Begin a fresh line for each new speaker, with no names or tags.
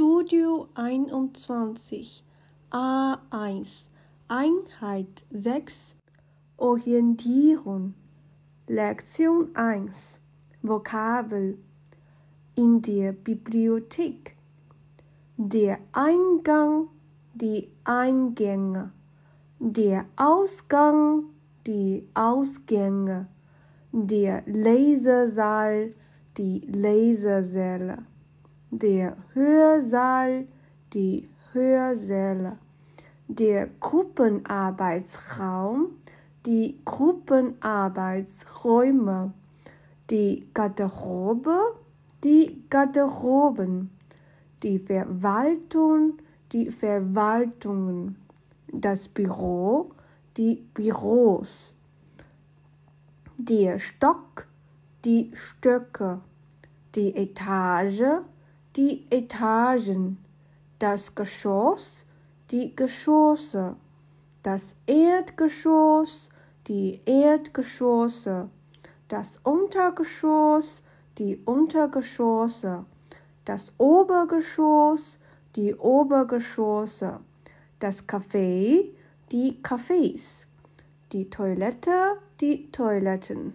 Studio 21 A1 Einheit 6 Orientierung Lektion 1 Vokabel. In der Bibliothek. Der Eingang die Eingänge. Der Ausgang die Ausgänge. Der Lasersaal die Lasersäle der Hörsaal, die Hörsäle, der Gruppenarbeitsraum, die Gruppenarbeitsräume, die Garderobe, die Garderoben, die Verwaltung, die Verwaltungen, das Büro, die Büros, der Stock, die Stöcke, die Etage, die Etagen, das Geschoss, die Geschosse, das Erdgeschoss, die Erdgeschosse, das Untergeschoss, die Untergeschosse, das Obergeschoss, die Obergeschosse, das Café, die Cafés, die Toilette, die Toiletten.